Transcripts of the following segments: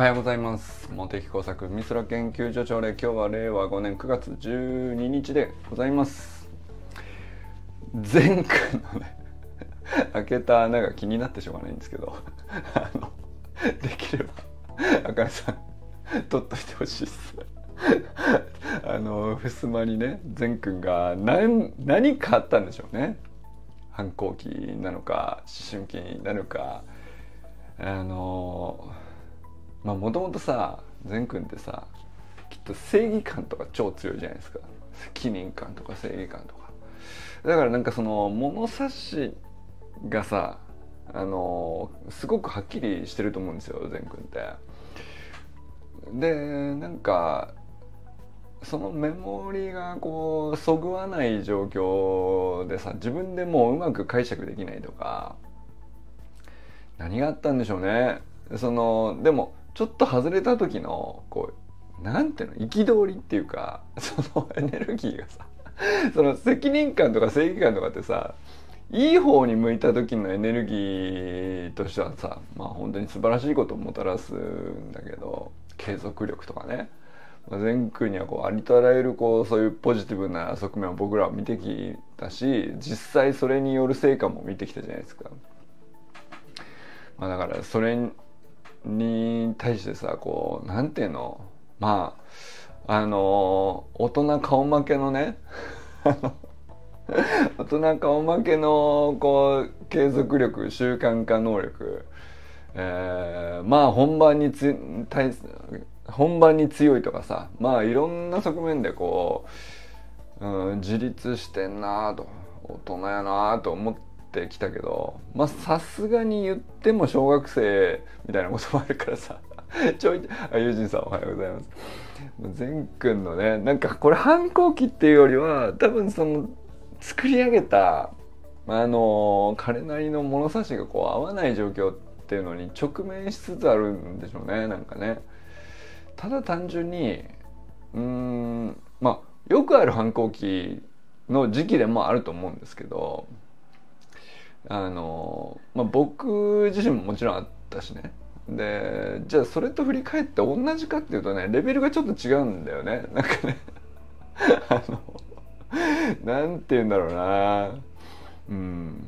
はようございます。茂木工作美空研究所長令今日は令和5年9月12日でございます。前回のね開けた穴が気になってしょうがないんですけどあのできればあかねさん取っといてほしいです。あの襖にね善くんが何何かあったんでしょうね。反抗期なのか思春期なのか。あのまあもともとさ善くんってさきっと正義感とか超強いじゃないですか。責任感とか正義感とか。だからなんかその物差しがさあのすごくはっきりしてると思うんですよ善くんって。でなんかそのメモリがこうそぐわない状況でさ自分でもううまく解釈できないとか何があったんでしょうね。そのでもちょっと外れた時のこうなんていうの憤りっていうか そのエネルギーがさ その責任感とか正義感とかってさいい方に向いた時のエネルギーとしてはさまあ本当に素晴らしいことをもたらすんだけど継続力とかね善くんにはこうありとあらゆるこうそういうポジティブな側面を僕らは見てきたし実際それによる成果も見てきたじゃないですか。まあ、だからそれに対してさこうなんていうの？まああの大人顔負けのね 大人顔負けのこう継続力習慣化能力、えー、まあ本番につ対本番に強いとかさまあいろんな側面でこう、うん、自立してんなと大人やなと思っててきたけどまあさすがに言っても小学生みたいなこともあるからさ ちょいあゆうじんさんおはようございます善くんのねなんかこれ反抗期っていうよりは多分その作り上げたあの彼なりの物差しがこう合わない状況っていうのに直面しつつあるんでしょうねなんかね。ただ単純にうんまあよくある反抗期の時期でもあると思うんですけどあの、まあ、僕自身ももちろんあったしね。でじゃあそれと振り返って同じかっていうとねレベルがちょっと違うんだよね。なんかね。あのなんて言うんだろうな。うん。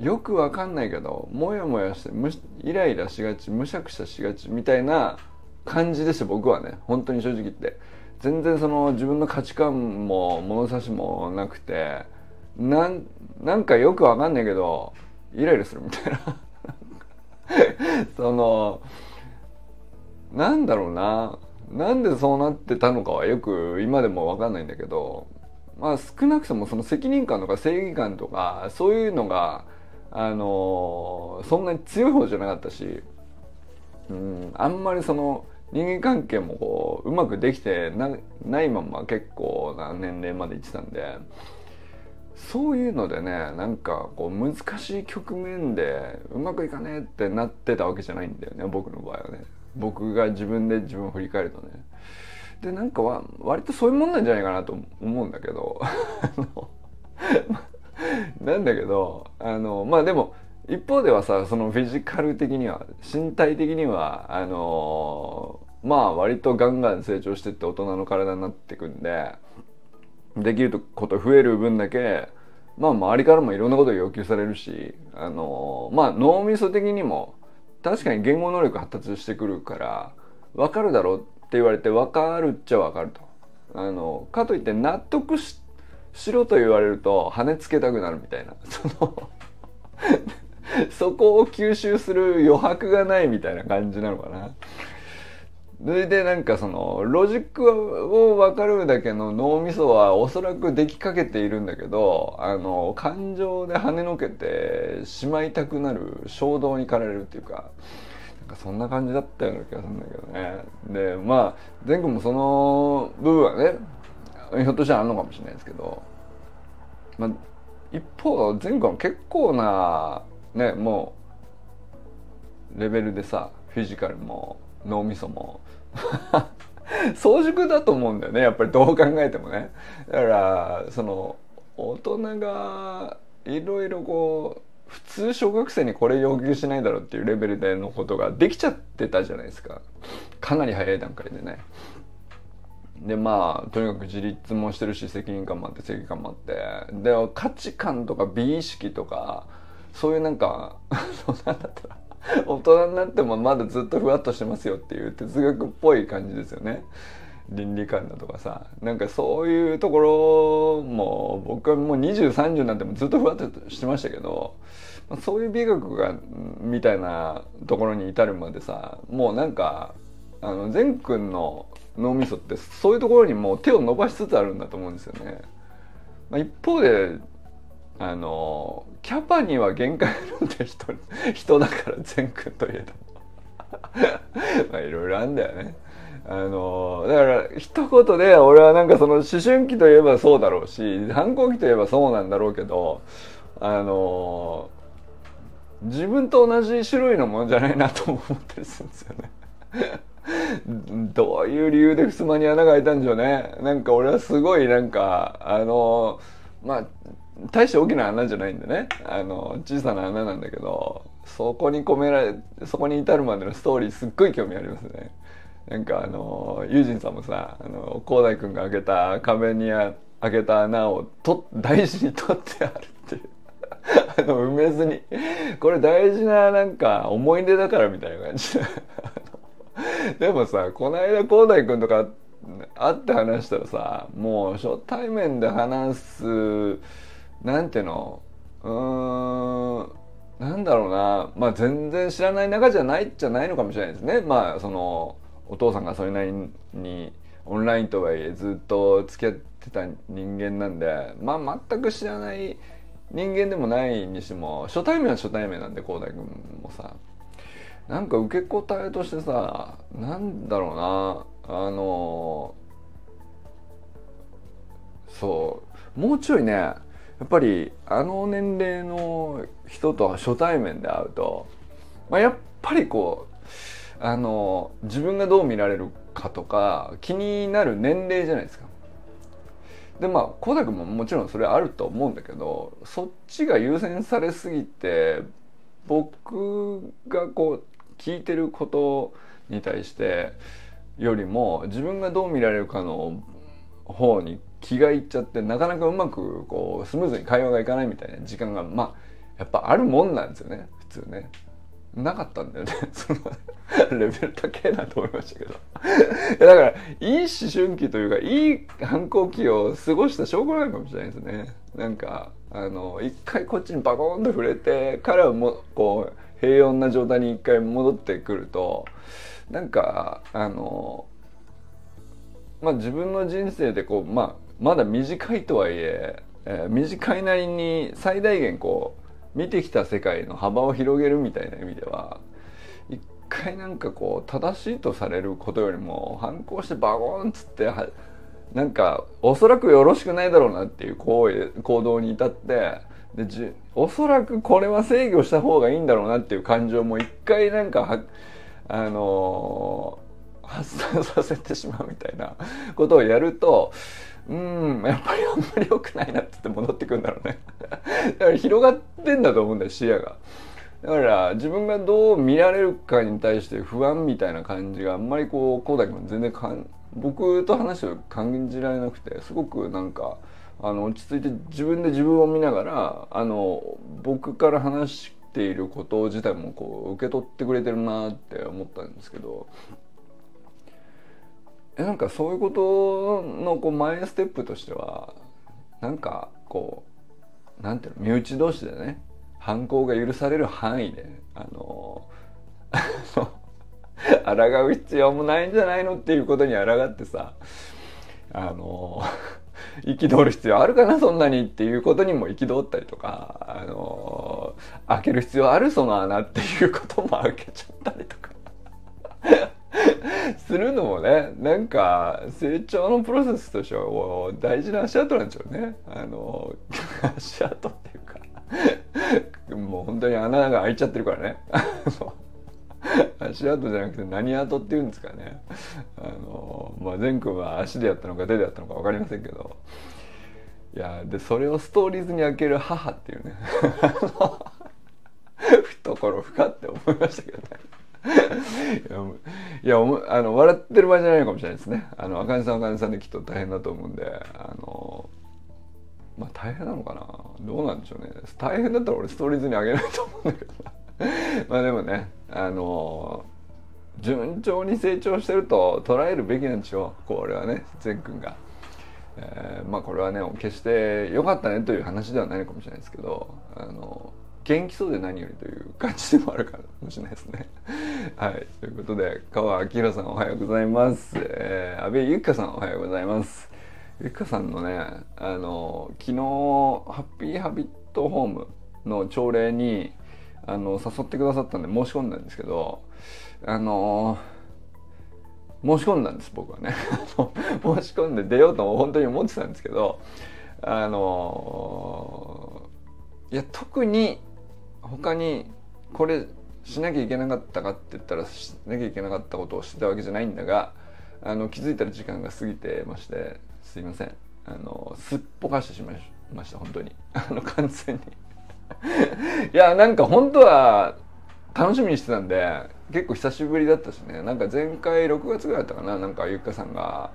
よくわかんないけどモヤモヤしてイライラしがちむしゃくしゃしがちみたいな感じです僕はね。本当に正直言って。全然その自分の価値観も物差しもなくてなんなんかよくわかんないけどイライラするみたいな。そのなんだろうな。なんでそうなってたのかはよく今でもわかんないんだけどまあ少なくともその責任感とか正義感とかそういうのがあのそんなに強い方じゃなかったしうんあんまりその人間関係もこううまくできてなないまま結構な年齢まで行ってたんでそういうのでねなんかこう難しい局面でうまくいかねえってなってたわけじゃないんだよね僕の場合はね。僕が自分で自分を振り返るとね。でなんかは割とそういうもんなんじゃないかなと思うんだけど。なんだけどあのまあでも一方ではさそのフィジカル的には身体的にはあの、まあ割とガンガン成長してって大人の体になってくんでできること増える分だけまあ周りからもいろんなこと要求されるしあの、まあ脳みそ的にも確かに言語能力発達してくるから分かるだろうって言われて分かるっちゃ分かると。あのかといって納得しろと言われると跳ねつけたくなるみたいな そのそこを吸収する余白がないみたいな感じなのかな。それでなんかそのロジックを分かるだけの脳みそはおそらくできかけているんだけどあの感情で跳ねのけてしまいたくなる衝動に駆られるっていうかそんな感じだったような気がするんだけどね。でまあ善くんもその部分はねひょっとしたらあるのかもしれないですけど、まあ、一方善くんは結構なねもうレベルでさフィジカルも脳みそも 早熟だと思うんだよねやっぱりどう考えてもね。だからその大人がいろいろこう普通小学生にこれ要求しないだろうっていうレベルでのことができちゃってたじゃないですか。かなり早い段階でね。でまあとにかく自立もしてるし責任感もあって責任感もあって。で価値観とか美意識とかそういうなんか そんなんだったら 大人になってもまだずっとふわっとしてますよっていう哲学っぽい感じですよね倫理観だとかさなんかそういうところも僕はもう2030なってもずっとふわっとしてましたけどそういう美学がみたいなところに至るまでさもうなんかあの善くんの脳みそってそういうところにもう手を伸ばしつつあるんだと思うんですよね。まあ、一方であのキャパには限界あるんだ人 人だから善くんといえど まあいろいろあるんだよね。あのだから一言で俺はなんかその思春期といえばそうだろうし反抗期といえばそうなんだろうけどあの自分と同じ種類のものじゃないなと思ったりするんですよね。どういう理由で襖に穴が開いたんでしょうね。なんか俺はすごいなんかあのまあ大して大きな穴じゃないんでね。あの小さな穴なんだけどそこに込められそこに至るまでのストーリーすっごい興味ありますね。なんかあのユージンさんもさあの広大君が開けた壁に開けた穴をと大事に取ってあるって あの埋めずに。これ大事ななんか思い出だからみたいな感じ。でもさこの間広大君とか会って話したらさもう初対面で話すなんていうの？うーんなんだろうな。まあ全然知らない仲じゃないじゃないのかもしれないですね。まあそのお父さんがそれなりにオンラインとはいえずっと付き合ってた人間なんで。まあ全く知らない人間でもないにしても初対面は初対面なんで広大君もさ。なんか受け答えとしてさなんだろうな。あのそう。もうちょいねやっぱりあの年齢の人と初対面で会うと、まあ、やっぱりこうあの自分がどう見られるかとか気になる年齢じゃないですか。でまあコダ君ももちろんそれあると思うんだけどそっちが優先されすぎて僕がこう聞いてることに対してよりも自分がどう見られるかの方に気がいっちゃってなかなかうまくこうスムーズに会話がいかないみたいな時間がまあやっぱあるもんなんですよね。普通ね。なかったんだよね。そのレベル高えなと思いましたけど。だからいい思春期というかいい反抗期を過ごした証拠なのかもしれないですね。なんかあの一回こっちにバコーンと触れて彼はもこう平穏な状態に一回戻ってくるとなんかあのまあ自分の人生でこう、まあ、まだ短いとはいええー、短いなりに最大限こう見てきた世界の幅を広げるみたいな意味では一回なんかこう正しいとされることよりも反抗してバゴンっつってなんかおそらくよろしくないだろうなっていう行為行動に至ってでじおそらくこれは制御した方がいいんだろうなっていう感情も一回なんかあのー、発散させてしまうみたいなことをやるとうん。やっぱりあんまり良くないなってって戻ってくるんだろうね。だから広がってんだと思うんだよ視野が。だから自分がどう見られるかに対して不安みたいな感じがあんまりこうこうだけも全然かん僕と話して感じられなくてすごくなんかあの落ち着いて自分で自分を見ながらあの僕から話していること自体もこう受け取ってくれてるなって思ったんですけどえなんかそういうことのこう前ステップとしてはなんかこうなんていうの身内同士でね犯行が許される範囲であの 抗う必要もないんじゃないのっていうことに抗ってさあの憤る必要あるかなそんなにっていうことにも憤ったりとかあの開ける必要あるその穴っていうことも開けちゃったりとか。するのもねなんか成長のプロセスとしては大事な足跡なんでしょうね。あの 足跡っていうか。もう本当に穴が開いちゃってるからね。足跡じゃなくて何跡っていうんですかね。あのまあ善くんは足でやったのか手でやったのか分かりませんけど。いやでそれをストーリーズに開ける母っていうね。ころ深って思いましたけどね。いやあの笑ってる場合じゃないかもしれないですね。あの茜さん茜さんできっと大変だと思うんであのまあ大変なのかな？どうなんでしょうね。大変だったら俺ストーリーズにあげないと思うんだけどまあでもねあの順調に成長してると捉えるべきなんでしょう。これはね善くんが。えー、まあこれはね決して良かったねという話ではないのかもしれないですけどあの元気そうで何よりという感じでもあるかもしれないですね。はい。ということで、川明さんおはようございます。えー、安倍ゆきかさんおはようございます。ゆきかさんのね、あの、昨日、ハッピーハビットホームの朝礼に、あの、誘ってくださったんで申し込んだんですけど、あの申し込んだんです僕はね 申し込んで出ようと本当に思ってたんですけどあのいや特に他にこれしなきゃいけなかったかって言ったらしなきゃいけなかったことをしてたわけじゃないんだがあの気づいたら時間が過ぎてましてすいません。あのすっぽかしてしまいました本当に。あの完全に。いやなんか本当は楽しみにしてたんで結構久しぶりだったしね。なんか前回6月ぐらいだったかななんかゆっかさんが、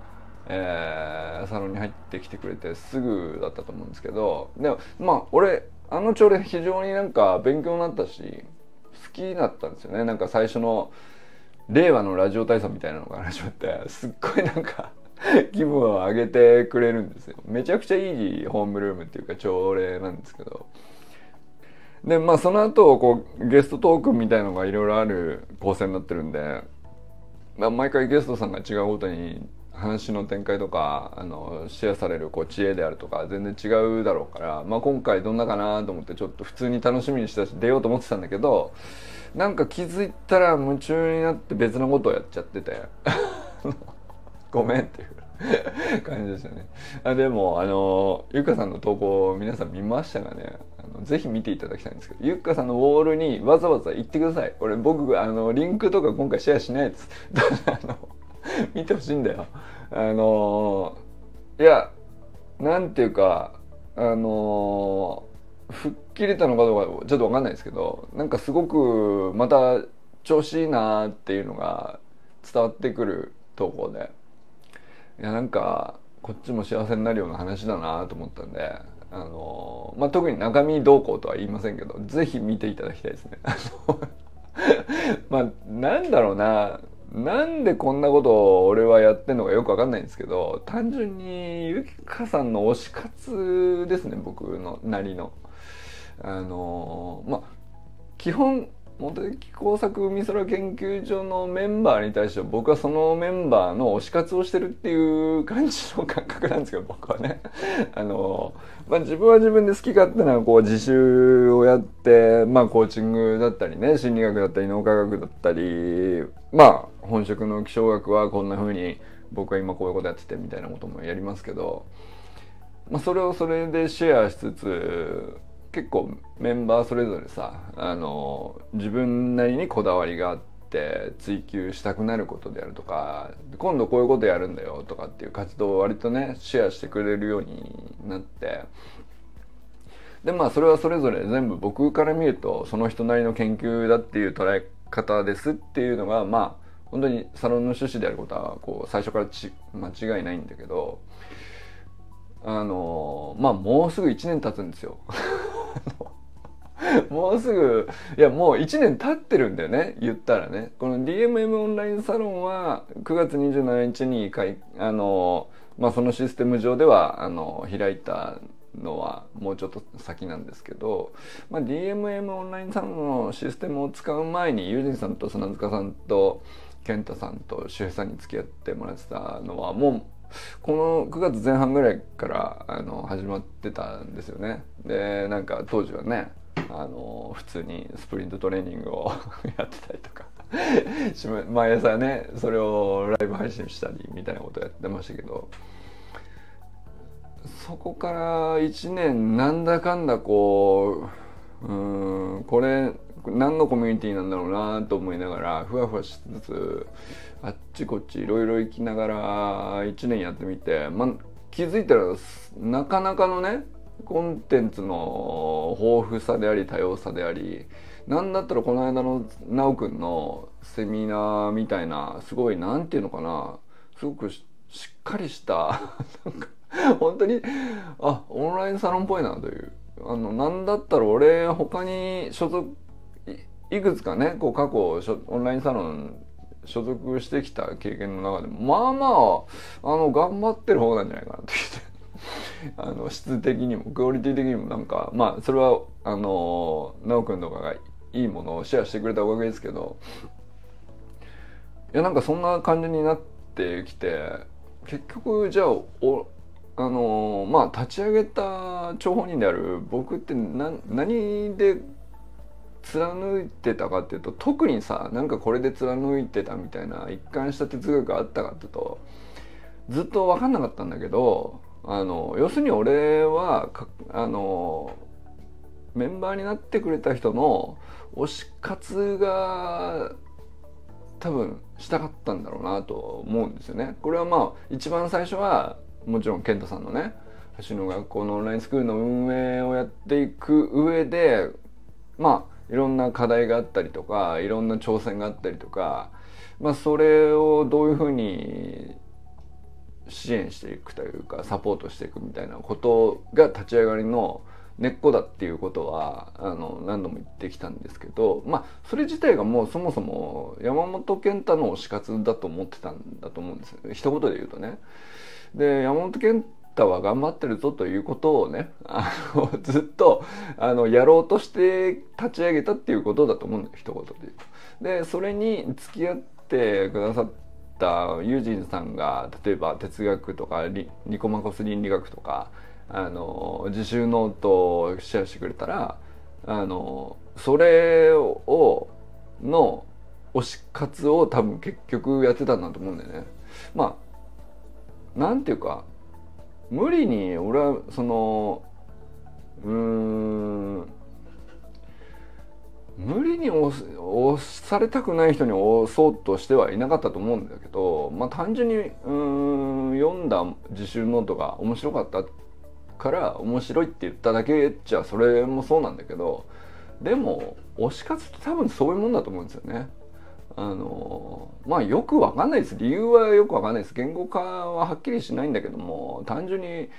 えー、サロンに入ってきてくれてすぐだったと思うんですけど。でもまあ俺あの朝礼非常になんか勉強になったし好きだったんですよね。なんか最初の令和のラジオ体操みたいなのが始まってすっごいなんか 気分を上げてくれるんですよ。めちゃくちゃいいホームルームっていうか朝礼なんですけど。でまあその後こうゲストトークみたいのがいろいろある構成になってるんで、まあ、毎回ゲストさんが違うごとに話の展開とかあのシェアされるこう知恵であるとか全然違うだろうから、まあ、今回どんなかなと思ってちょっと普通に楽しみにしたし出ようと思ってたんだけどなんか気づいたら夢中になって別のことをやっちゃってて。ごめんっていう。感じでしたね。あでもあのゆかさんの投稿皆さん見ましたがね？あのぜひ見ていただきたいんですけどゆっかさんのウォールにわざわざ行ってください。俺僕あのリンクとか今回シェアしないです。あの 見てほしいんだよ。あのー、いや、なんていうか、あのー、吹っ切れたのかどうかちょっとわかんないですけど、なんかすごくまた調子いいなっていうのが伝わってくる投稿で、いや、なんか、こっちも幸せになるような話だなと思ったんで、あのー、まあ、特に中身どうこうとは言いませんけど、ぜひ見ていただきたいですね。まあ、なんだろうな、なんでこんなことを俺はやってんのかよくわかんないんですけど単純にゆきかさんの推し活ですね僕のなりの。あのまあ基本茂木工作海空研究所のメンバーに対しては僕はそのメンバーの推し活をしてるっていう感じの感覚なんですけど僕はね。あの、まあ、自分は自分で好き勝手なこう自習をやってまあコーチングだったりね心理学だったり脳科学だったりまあ本職の気象学はこんな風に僕は今こういうことやっててみたいなこともやりますけど、まあ、それをそれでシェアしつつ結構メンバーそれぞれさあの自分なりにこだわりがあって追求したくなることであるとか今度こういうことやるんだよとかっていう活動を割とねシェアしてくれるようになってでまあそれはそれぞれ全部僕から見るとその人なりの研究だっていう捉え方ですっていうのがまあ本当にサロンの趣旨であることはこう最初からち間違いないんだけどあのまあもうすぐ1年経つんですよ。もうすぐ、いやもう1年経ってるんだよね、言ったらね。この DMM オンラインサロンは9月27日にあの、まあ、そのシステム上では、あの、開いたのはもうちょっと先なんですけど、まあ、DMM オンラインサロンのシステムを使う前に、ユージンさんと砂塚さんと、健太さんと周平さんに付き合ってもらってたのは、もう、この9月前半ぐらいからあの始まってたんですよね。でなんか当時はねあの普通にスプリントトレーニングを やってたりとか毎朝ねそれをライブ配信したりみたいなことやってましたけどそこから1年なんだかんだこううんこれ何のコミュニティなんだろうなと思いながらふわふわしつつあっちこっちいろいろ行きながら1年やってみて、ま、気づいたらなかなかのねコンテンツの豊富さであり多様さでありなんだったらこの間の奈くんのセミナーみたいなすごいなんていうのかなすごくしっかりした なんか本当にあオンラインサロンっぽいなという。あのなんだったら俺他に所属いくつかねこう過去オンラインサロン所属してきた経験の中でもまあまああの頑張ってる方なんじゃないかなって あの質的にもクオリティ的にもなんかまあそれはあの奈くんとかがいいものをシェアしてくれたおかげですけどいやなんかそんな感じになってきて結局じゃあおあのまあ立ち上げた張本人である僕って何で貫いてたかっていうと特にさなんかこれで貫いてたみたいな一貫した哲学があったかっていうとずっと分かんなかったんだけどあの要するに俺はあのメンバーになってくれた人の推し活が多分したかったんだろうなと思うんですよね。これはまあ一番最初はもちろん健太さんのね橋の学校のオンラインスクールの運営をやっていく上でまあいろんな課題があったりとかいろんな挑戦があったりとか、まあ、それをどういうふうに支援していくというかサポートしていくみたいなことが立ち上がりの根っこだっていうことはあの何度も言ってきたんですけどまあそれ自体がもうそもそも山本健太の推し活だと思ってたんだと思うんです一言で言うとね。で山本健太は頑張ってるぞということをねあのずっとあのやろうとして立ち上げたっていうことだと思うんだよ一言で言うと。でそれに付き合ってくださったユージンさんが例えば哲学とかニコマコス倫理学とかあの自習ノートをシェアしてくれたらあのそれをの推し活を多分結局やってたんだと思うんだよね。まあなんていうか無理に俺はそのうん無理に押されたくない人に押そうとしてはいなかったと思うんだけど、まあ、単純にうん読んだ自習ノートが面白かったから面白いって言っただけじゃそれもそうなんだけどでも推し活って多分そういうもんだと思うんですよね。あのまあよくわかんないです。理由はよくわかんないです。言語化ははっきりしないんだけども単純に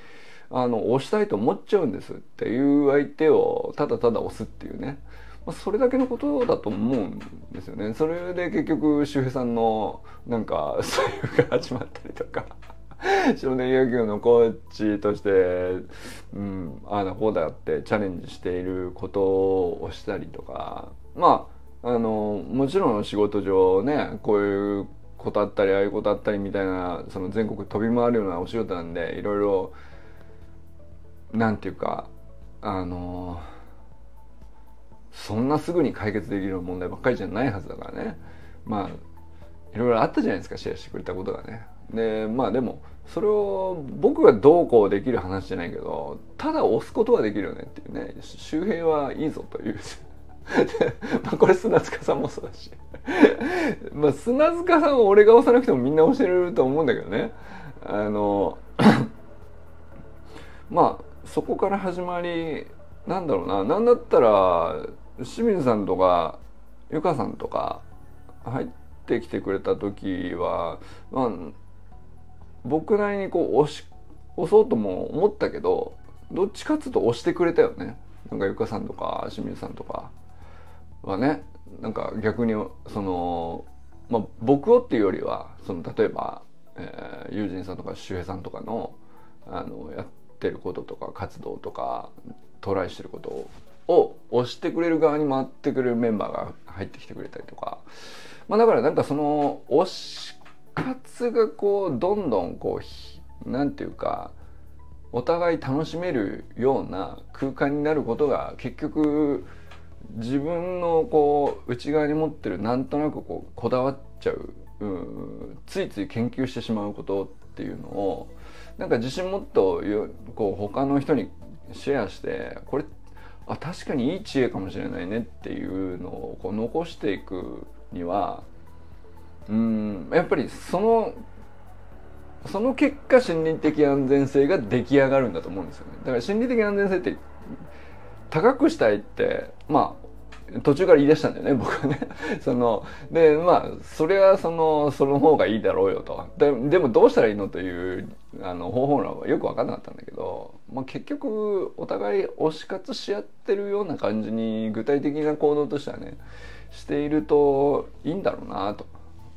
あの推したいと思っちゃうんですっていう相手をただただ押すっていうね、まあ、それだけのことだと思うんですよね。それで結局周平さんのなんかそういうが始まったりとか。少年野球のコーチとして、うん、ああだこうだってチャレンジしていることをしたりとか。まああのもちろん仕事上ねこういうことあったりああいうことあったりみたいなその全国飛び回るようなお仕事なんでいろいろなんていうかあのそんなすぐに解決できる問題ばっかりじゃないはずだからね。まあいろいろあったじゃないですかシェアしてくれたことがね。でまあでもそれを僕がどうこうできる話じゃないけどただ押すことはできるよねっていうね。周平はいいぞという。まあこれ砂塚さんもそうだし。まあ砂塚さんは俺が押さなくてもみんな押してると思うんだけどね。あの まあそこから始まりなんだろうな。何だったら清水さんとかゆかさんとか入ってきてくれた時はまあ僕なりにこう押し押そうとも思ったけどどっちかっつうと押してくれたよね。なんかゆかさんとか清水さんとか。はねなんか逆にその、まあ、僕をっていうよりはその例えば、えー、友人さんとか周平さんとかのあのやってることとか活動とかトライしてることを押してくれる側に回ってくれるメンバーが入ってきてくれたりとか、まあ、だからなんかその押し活がこうどんどんこう何て言うかお互い楽しめるような空間になることが結局自分のこう内側に持ってるなんとなくこうこだわっちゃうついつい研究してしまうことっていうのをなんか自信もっとこう他の人にシェアしてこれあ確かにいい知恵かもしれないねっていうのをこう残していくにはうんやっぱりそのその結果心理的安全性が出来上がるんだと思うんですよね。だから心理的安全性って高くしたいってまあ途中から言い出したんだよね 僕はね。そのでまあそれはそのその方がいいだろうよと。ででもどうしたらいいのというあの方法論はよく分かんなかったんだけど、まあ、結局お互い推し活し合ってるような感じに具体的な行動としてはねしているといいんだろうなと。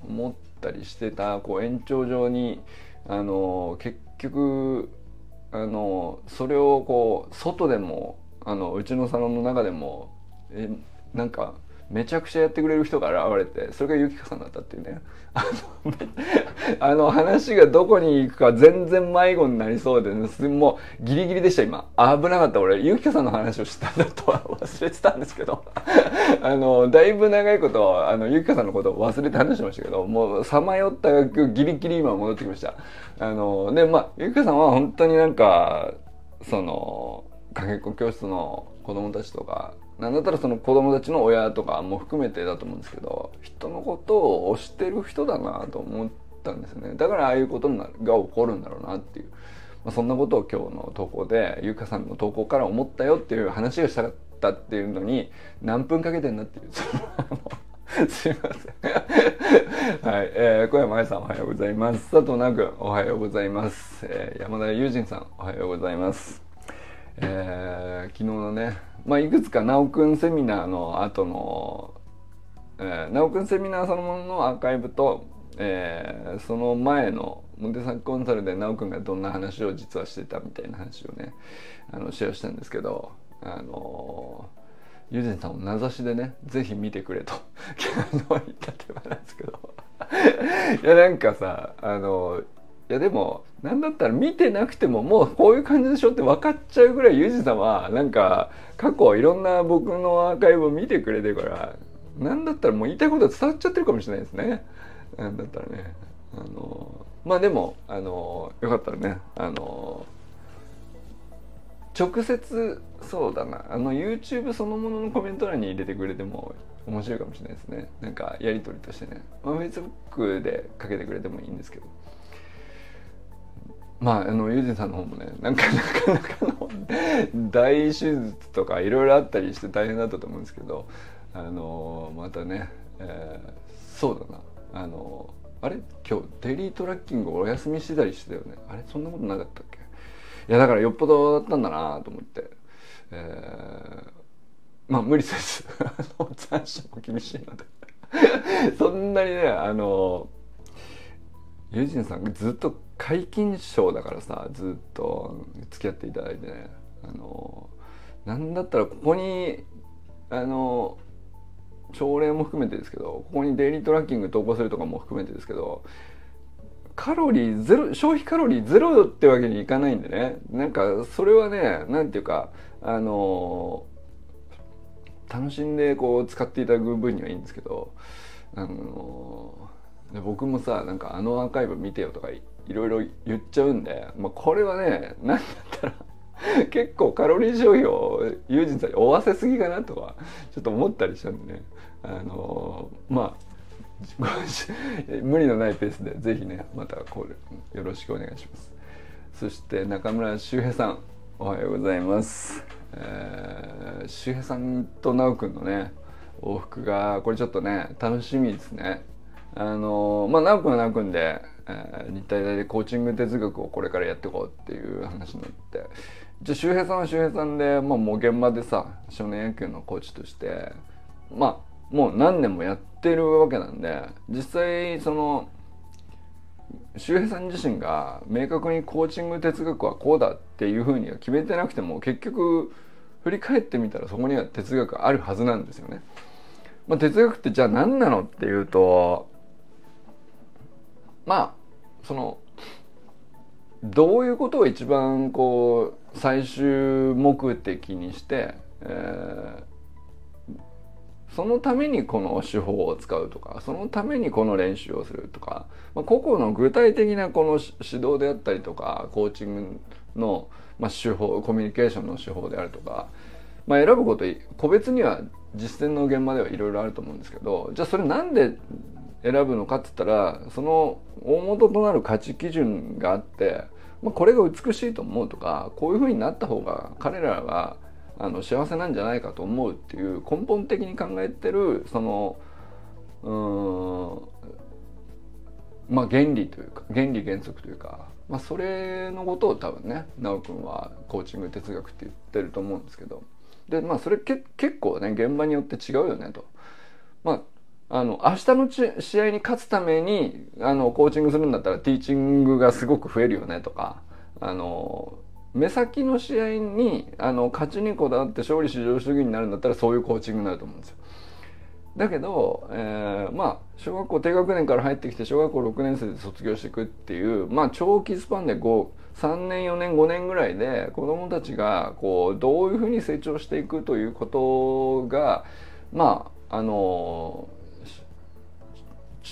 思ったりしてたこう延長上にあの結局あのそれをこう外でもあのうちのサロンの中でもえなんかめちゃくちゃやってくれる人が現れてそれがゆきかさんだったっていうね。あの話がどこに行くか全然迷子になりそうで、ね、もうギリギリでした今。危なかった俺。ゆきかさんの話をしたんだとは忘れてたんですけど。あのだいぶ長いことあのゆきかさんのことを忘れて話しましたけどもうさまよったギリギリ今戻ってきました。あのでまあゆきかさんは本当になんかそのかけっこ教室の子供たちとかなんだったらその子供たちの親とかも含めてだと思うんですけど人のことを推してる人だなと思ったんですね。だからああいうことが起こるんだろうなっていう、まあ、そんなことを今日の投稿でゆかさんの投稿から思ったよっていう話がしたかったっていうのに何分かけてんだっていう。すいません。はい、えー、小山愛さんおはようございます。佐藤奈君おはようございます、えー、山田友人さんおはようございます。えー、昨日のねまあ、いくつか直くんセミナーの後の、えー、直くんセミナーそのもののアーカイブと、えー、その前のモテサコンサルで直くんがどんな話を実はしてたみたいな話をねあのシェアしたんですけどあのユーゼンさんを名指しでねぜひ見てくれと 言った手前なんですけど。いやなんかさあのいやでもなんだったら見てなくてももうこういう感じでしょって分かっちゃうぐらいユージさんはなんか過去いろんな僕のアーカイブを見てくれてるからなんだったらもう言いたいことは伝わっちゃってるかもしれないですね。なんだったらね。あのまあでもあのよかったらねあの直接そうだなあの YouTube そのもののコメント欄に入れてくれても面白いかもしれないですねなんかやり取りとしてね、まあ、Facebook でかけてくれてもいいんですけどまあ、あの、ユージさんの方もね、なんか なかなかの大手術とかいろいろあったりして大変だったと思うんですけど、あの、またね、えー、そうだな、あの、あれ？今日デリートラッキングお休みしてたりしてたよね。あれ？そんなことなかったっけ？いや、だからよっぽどだったんだなと思って。えー、まあ無理せず、あの、残暑も厳しいので。そんなにね、あの、ユージンさんがずっと皆勤賞だからさずっと付き合っていただいてね。あのなんだったらここにあの朝礼も含めてですけどここにデイリートラッキング投稿するとかも含めてですけどカロリーゼロ消費カロリーゼロってわけにいかないんでね。なんかそれはね何ていうかあの楽しんでこう使っていただく分にはいいんですけどあの僕もさなんかあのアーカイブ見てよとかいろいろ言っちゃうんで、まあ、これはね何だったら結構カロリー消費をユージンさんに負わせすぎかなとはちょっと思ったりしたんでね。あのー、まあ無理のないペースでぜひねまたこれよろしくお願いします。そして中村修平さんおはようございます、えー、修平さんと直くんのね往復がこれちょっとね楽しみですね。あのまあ直くは直くんでえー、日体大でコーチング哲学をこれからやっていこうっていう話になってじゃあ周平さんは周平さんで、まあ、もう現場でさ少年野球のコーチとしてまあもう何年もやってるわけなんで実際その周平さん自身が明確にコーチング哲学はこうだっていうふうには決めてなくても結局振り返ってみたらそこには哲学あるはずなんですよね。まあ、哲学ってじゃあ何なのっていうとまあそのどういうことを一番こう最終目的にして、えー、そのためにこの手法を使うとかそのためにこの練習をするとか、まあ、個々の具体的なこの指導であったりとかコーチングの、まあ、手法コミュニケーションの手法であるとか、まあ、選ぶこと個別には実践の現場ではいろいろあると思うんですけどじゃあそれなんで選ぶのかっつったらその大元となる価値基準があって、まあ、これが美しいと思うとかこういうふうになった方が彼らはあの幸せなんじゃないかと思うっていう根本的に考えてるそのうんまあ原理というか原理原則というか、まあ、それのことを多分ね修くんはコーチング哲学って言ってると思うんですけどでまあそれけ結構ね現場によって違うよねと。まああの明日の試合に勝つためにあのコーチングするんだったらティーチングがすごく増えるよねとかあの目先の試合にあの勝ちにこだわって勝利至上主義になるんだったらそういうコーチングになると思うんですよ。だけど、えー、まあ小学校低学年から入ってきて小学校6年生で卒業していくっていうまあ長期スパンで3年4年5年ぐらいで子どもたちがこうどういうふうに成長していくということがまああの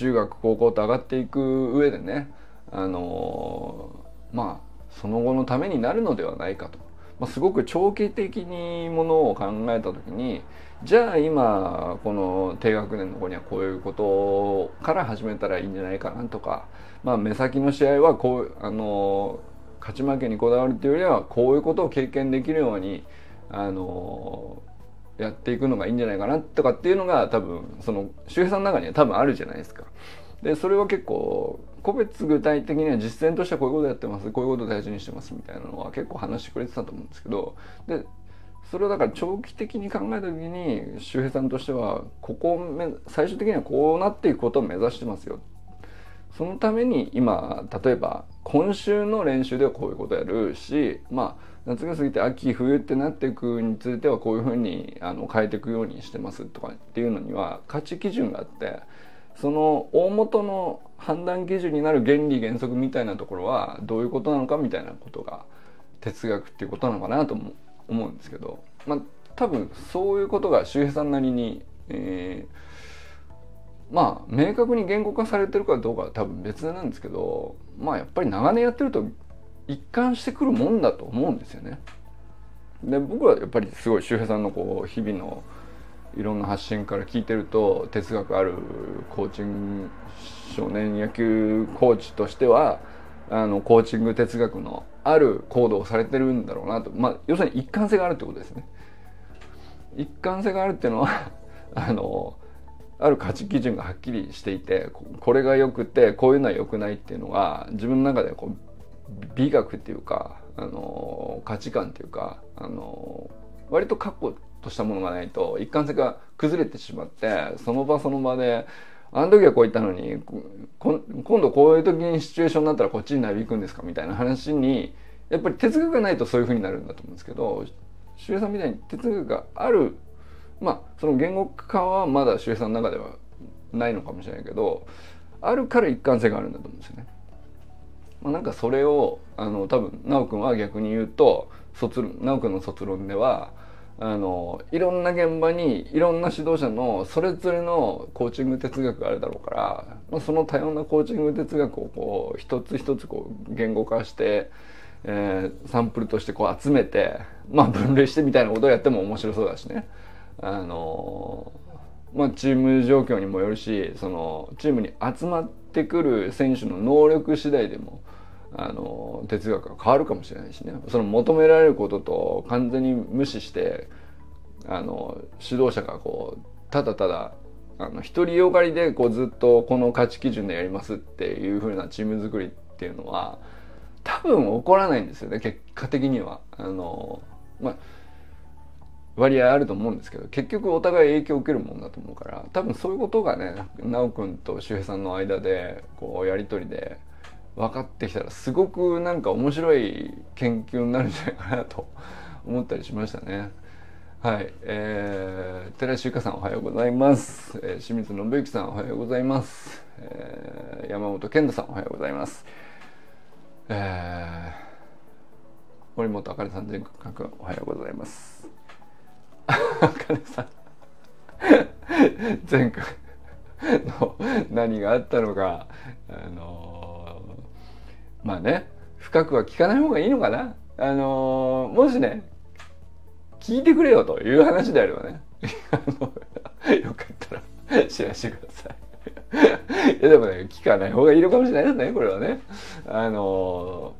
中学高校と上がっていく上でねあのまあその後のためになるのではないかと、まあ、すごく長期的にものを考えた時にじゃあ今この低学年の子にはこういうことから始めたらいいんじゃないかなとか、まあ、目先の試合はこうあの勝ち負けにこだわるっていうよりはこういうことを経験できるようにあのやっていくのがいいんじゃないかなとかっていうのが多分その周平さんの中には多分あるじゃないですか。でそれは結構個別具体的には実践としてはこういうことやってます。こういうこと大事にしてますみたいなのは結構話してくれてたと思うんですけど。でそれをだから長期的に考えた時に周平さんとしてはここを最終的にはこうなっていくことを目指してますよ。そのために今例えば今週の練習ではこういうことやるしまあ夏が過ぎて秋冬ってなっていくについてはこういうふうにあの変えていくようにしてますとかっていうのには価値基準があってその大元の判断基準になる原理原則みたいなところはどういうことなのかみたいなことが哲学っていうことなのかなと思うんですけどまあ多分そういうことが周平さんなりに、えー、まあ明確に言語化されてるかどうかは多分別なんですけどまあやっぱり長年やってると一貫してくるもんだと思うんですよね。で僕はやっぱりすごい周平さんのこう日々のいろんな発信から聞いてると哲学あるコーチング少年野球コーチとしてはあのコーチング哲学のある行動をされてるんだろうなと、まあ、要するに一貫性があるってことですね。一貫性があるっていうのはあのある価値基準がはっきりしていてこれがよくてこういうのは良くないっていうのが自分の中でこう美学っていうかあの価値観っていうかあの割と確固としたものがないと一貫性が崩れてしまってその場その場であの時はこう言ったのに今度こういう時にシチュエーションになったらこっちになびくんですかみたいな話にやっぱり哲学がないとそういうふうになるんだと思うんですけど周平さんみたいに哲学があるまあその言語化はまだ周平さんの中ではないのかもしれないけどあるから一貫性があるんだと思うんですよね。まあ、なんかそれをあの多分修くんは逆に言うと卒修くんの卒論ではあのいろんな現場にいろんな指導者のそれぞれのコーチング哲学があるだろうから、まあ、その多様なコーチング哲学をこう一つ一つこう言語化して、えー、サンプルとしてこう集めて、まあ、分類してみたいなことをやっても面白そうだしね。あのまあ、チーム状況にもよるしそのチームに集まってくる選手の能力次第でもあの哲学が変わるかもしれないしねその求められることと完全に無視してあの指導者がこうただただあの独りよがりでこうずっとこの価値基準でやりますっていう風なチーム作りっていうのは多分起こらないんですよね結果的には。あのまあ割合あると思うんですけど結局お互い影響を受けるもんだと思うから多分そういうことがね修くんと周平さんの間でこうやり取りで分かってきたらすごくなんか面白い研究になるんじゃないかなと思ったりしましたね。はい、えー、寺石由香さんおはようございます、えー、清水信之さんおはようございます、えー、山本健太さんおはようございます、えー、森本あかねさん全国各おはようございます。あかねさん。前回の何があったのかあのまあね深くは聞かない方がいいのかな。あのー、もしね聞いてくれよという話であればね。よかったらシェアしてください。いやでもね聞かない方がいいのかもしれないですねこれはね。あの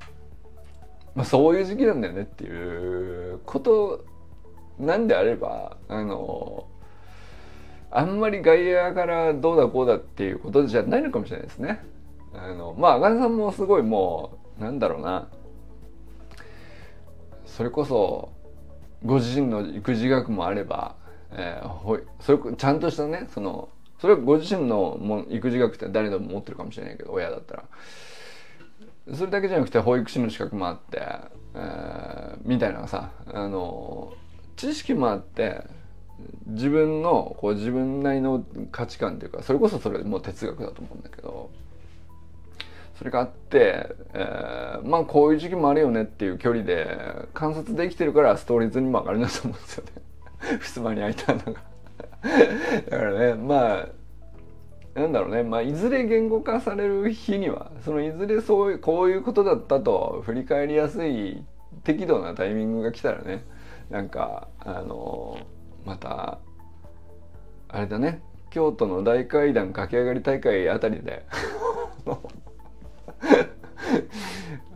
まあ、そういう時期なんだよねっていうことなんであればあのあんまり外野からどうだこうだっていうことじゃないのかもしれないですね。あのまあ赤根さんもすごいもうなんだろうなそれこそご自身の育児学もあれば、えー、ほそれちゃんとしたねそのそれはご自身のも育児学って誰でも持ってるかもしれないけど親だったらそれだけじゃなくて保育士の資格もあって、えー、みたいなさあの知識もあって自分のこう自分なりの価値観っていうかそれこそそれもう哲学だと思うんだけどそれがあって、えー、まあこういう時期もあるよねっていう距離で観察できてるからストーリーズにも上がるなと思うんですよね。襖に開いたのが。だからねまあなんだろうね、まあ、いずれ言語化される日にはそのいずれそういうこういうことだったと振り返りやすい適度なタイミングが来たらねなんかあのまたあれだね京都の大階段駆け上がり大会あたりで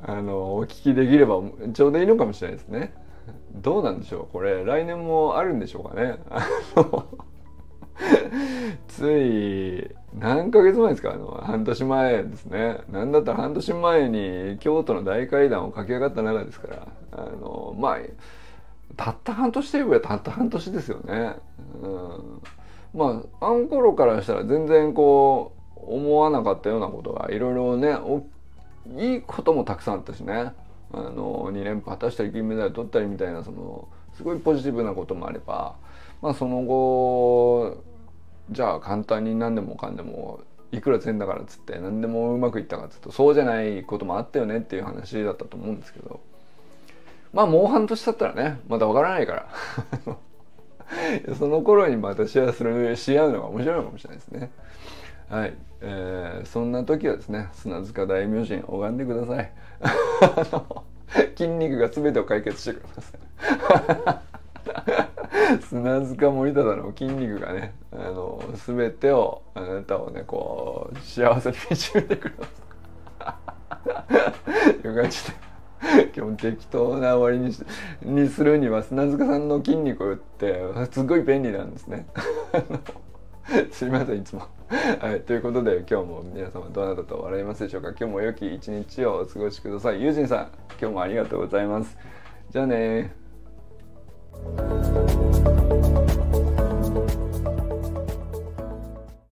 あのお聞きできればちょうどいいのかもしれないですね。どうなんでしょうこれ来年もあるんでしょうかね。つい何ヶ月前ですかあの半年前ですね何だったら半年前に京都の大階段を駆け上がった中ですからあのまあたった半年といえばたった半年ですよね。うん、まああの頃からしたら全然こう思わなかったようなことがいろいろねいいこともたくさんあったしねあの2連覇果たしたり銀メダル取ったりみたいなそのすごいポジティブなこともあれば、まあ、その後じゃあ簡単に何でもかんでもいくら全だからっつって何でもうまくいったかっつうとそうじゃないこともあったよねっていう話だったと思うんですけど。まあもう半年経ったらねまだわからないから。その頃にまたシェアするし合うのが面白いかもしれないですね。はい、えー、そんな時はですね砂塚大名人拝んでください。筋肉が全てを解決してくれます。砂塚森忠の筋肉がねあの全てをあなたをねこう幸せに導いてくれます。という感じ で基本適当な終わりににするには砂塚さんの筋肉ってすっごい便利なんですね。すいませんいつも。はいということで今日も皆様どなたと笑いますでしょうか。今日も良き一日をお過ごしください。ゆうじんさん今日もありがとうございます。じゃあね